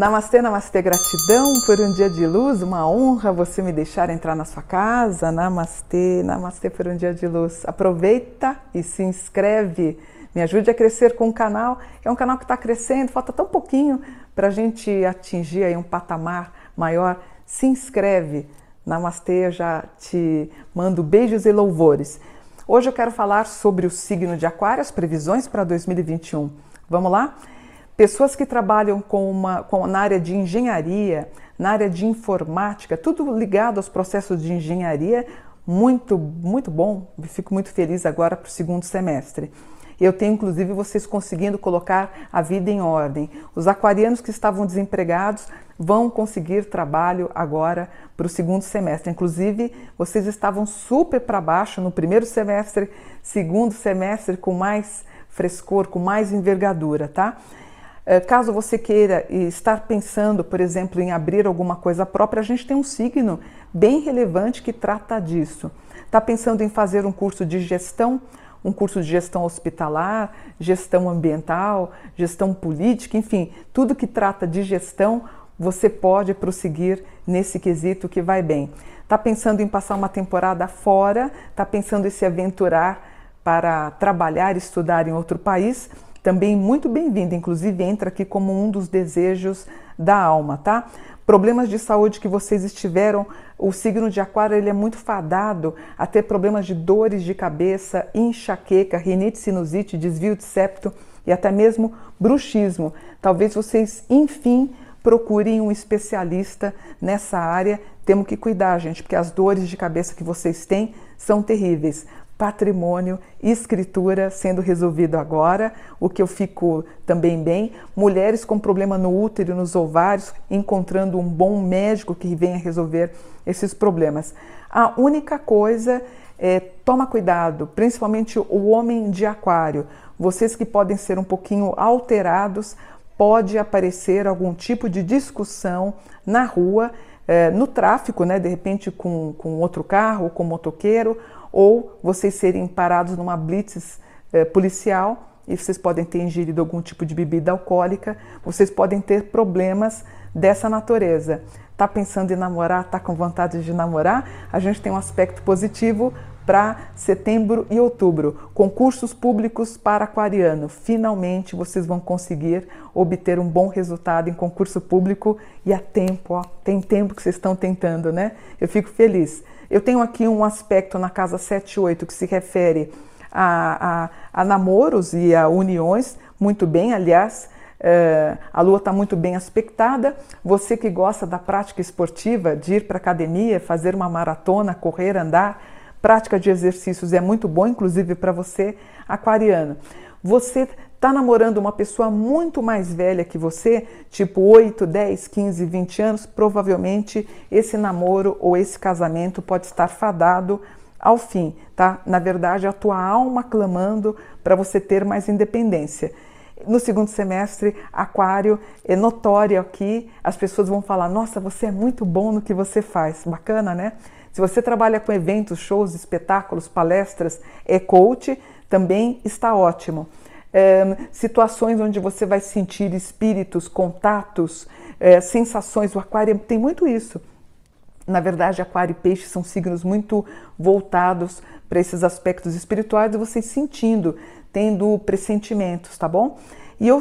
Namastê, namastê, gratidão por um dia de luz, uma honra você me deixar entrar na sua casa. Namastê, namastê por um dia de luz. Aproveita e se inscreve, me ajude a crescer com o canal. É um canal que está crescendo, falta tão pouquinho para a gente atingir aí um patamar maior. Se inscreve. Namastê, eu já te mando beijos e louvores. Hoje eu quero falar sobre o signo de Aquário, as previsões para 2021. Vamos lá? pessoas que trabalham com uma, com, na área de engenharia, na área de informática, tudo ligado aos processos de engenharia, muito, muito bom. Fico muito feliz agora para o segundo semestre. Eu tenho inclusive vocês conseguindo colocar a vida em ordem. Os aquarianos que estavam desempregados vão conseguir trabalho agora para o segundo semestre. Inclusive, vocês estavam super para baixo no primeiro semestre, segundo semestre com mais frescor, com mais envergadura, tá? Eh, caso você queira estar pensando, por exemplo, em abrir alguma coisa própria, a gente tem um signo bem relevante que trata disso. Está pensando em fazer um curso de gestão, um curso de gestão hospitalar, gestão ambiental, gestão política, enfim, tudo que trata de gestão, você pode prosseguir nesse quesito que vai bem. Está pensando em passar uma temporada fora, está pensando em se aventurar para trabalhar, estudar em outro país, também muito bem-vinda, inclusive entra aqui como um dos desejos da alma, tá? Problemas de saúde que vocês estiveram, o signo de Aquário ele é muito fadado a ter problemas de dores de cabeça, enxaqueca, rinite, sinusite, desvio de septo e até mesmo bruxismo. Talvez vocês, enfim, procurem um especialista nessa área. Temos que cuidar, gente, porque as dores de cabeça que vocês têm são terríveis patrimônio, escritura sendo resolvido agora, o que eu fico também bem. Mulheres com problema no útero e nos ovários, encontrando um bom médico que venha resolver esses problemas. A única coisa é toma cuidado, principalmente o homem de aquário. Vocês que podem ser um pouquinho alterados, pode aparecer algum tipo de discussão na rua, é, no tráfico, né, de repente com, com outro carro, com motoqueiro, ou vocês serem parados numa blitz eh, policial e vocês podem ter ingerido algum tipo de bebida alcoólica, vocês podem ter problemas dessa natureza. Tá pensando em namorar, tá com vontade de namorar? A gente tem um aspecto positivo para setembro e outubro. Concursos públicos para aquariano. Finalmente vocês vão conseguir obter um bom resultado em concurso público e há tempo, ó, tem tempo que vocês estão tentando, né? Eu fico feliz. Eu tenho aqui um aspecto na casa 7 e 8 que se refere a, a, a namoros e a uniões, muito bem, aliás, é, a lua está muito bem aspectada. Você que gosta da prática esportiva, de ir para academia, fazer uma maratona, correr, andar, prática de exercícios é muito bom, inclusive para você, aquariano. Você está namorando uma pessoa muito mais velha que você, tipo 8, 10, 15, 20 anos, provavelmente esse namoro ou esse casamento pode estar fadado ao fim, tá? Na verdade, a tua alma clamando para você ter mais independência. No segundo semestre, Aquário é notório aqui, as pessoas vão falar: Nossa, você é muito bom no que você faz. Bacana, né? Se você trabalha com eventos, shows, espetáculos, palestras, é coach, também está ótimo é, situações onde você vai sentir espíritos, contatos, é, sensações. O aquário tem muito isso. Na verdade, aquário e peixe são signos muito voltados para esses aspectos espirituais e vocês sentindo, tendo pressentimentos, tá bom? E eu,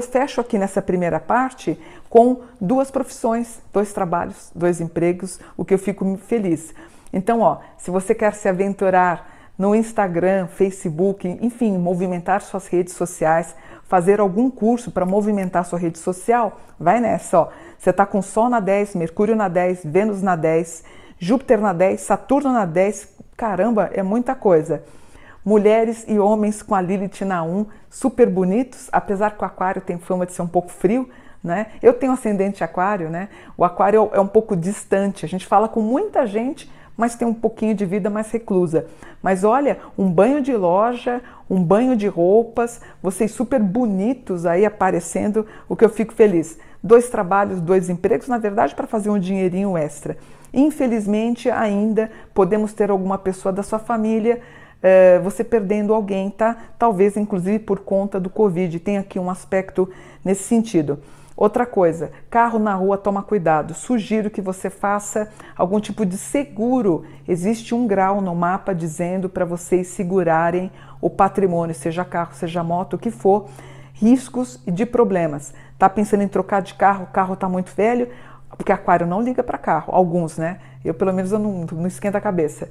fecho aqui nessa primeira parte com duas profissões, dois trabalhos, dois empregos, o que eu fico feliz. Então, ó, se você quer se aventurar no Instagram, Facebook, enfim, movimentar suas redes sociais, fazer algum curso para movimentar sua rede social, vai nessa, ó. Você está com Sol na 10, Mercúrio na 10, Vênus na 10, Júpiter na 10, Saturno na 10, caramba, é muita coisa. Mulheres e homens com a Lilith na 1, super bonitos, apesar que o aquário tem fama de ser um pouco frio, né? Eu tenho ascendente aquário, né? O aquário é um pouco distante, a gente fala com muita gente, mas tem um pouquinho de vida mais reclusa. Mas olha, um banho de loja, um banho de roupas, vocês super bonitos aí aparecendo, o que eu fico feliz. dois trabalhos, dois empregos, na verdade, para fazer um dinheirinho extra. Infelizmente, ainda podemos ter alguma pessoa da sua família é, você perdendo alguém, tá? Talvez inclusive por conta do Covid. Tem aqui um aspecto nesse sentido. Outra coisa, carro na rua, toma cuidado. Sugiro que você faça algum tipo de seguro. Existe um grau no mapa dizendo para vocês segurarem o patrimônio, seja carro, seja moto, o que for, riscos e de problemas. Tá pensando em trocar de carro, o carro está muito velho, porque aquário não liga para carro, alguns, né? Eu pelo menos eu não, não esquenta a cabeça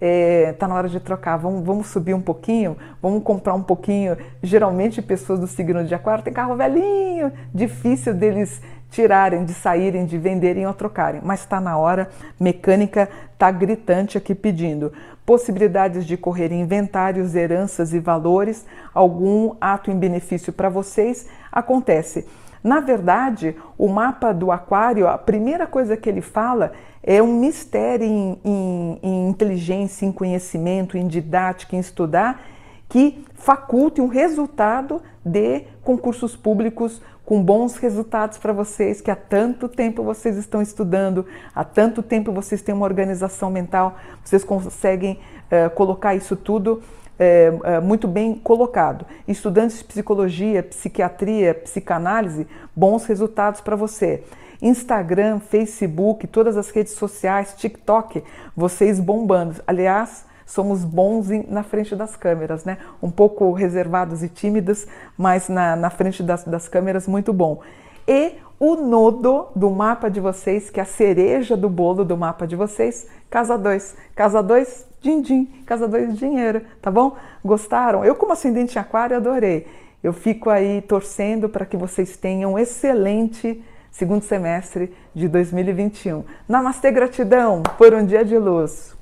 está é, tá na hora de trocar, vamos, vamos subir um pouquinho, vamos comprar um pouquinho. Geralmente, pessoas do signo de Aquário têm carro velhinho, difícil deles tirarem, de saírem, de venderem ou trocarem, mas está na hora, mecânica está gritante aqui pedindo. Possibilidades de correr inventários, heranças e valores, algum ato em benefício para vocês? Acontece. Na verdade, o mapa do Aquário, a primeira coisa que ele fala é um mistério em, em, em inteligência, em conhecimento, em didática, em estudar, que faculte um resultado de concursos públicos com bons resultados para vocês, que há tanto tempo vocês estão estudando, há tanto tempo vocês têm uma organização mental, vocês conseguem uh, colocar isso tudo é, é, muito bem colocado. Estudantes de psicologia, psiquiatria, psicanálise, bons resultados para você. Instagram, Facebook, todas as redes sociais, TikTok, vocês bombando. Aliás, somos bons na frente das câmeras, né? Um pouco reservados e tímidos, mas na, na frente das, das câmeras, muito bom. E o nodo do mapa de vocês, que é a cereja do bolo do mapa de vocês, casa 2. Casa 2, din-din. Casa 2, dinheiro, tá bom? Gostaram? Eu, como ascendente em aquário, adorei. Eu fico aí torcendo para que vocês tenham um excelente segundo semestre de 2021. Namastê, gratidão por um dia de luz.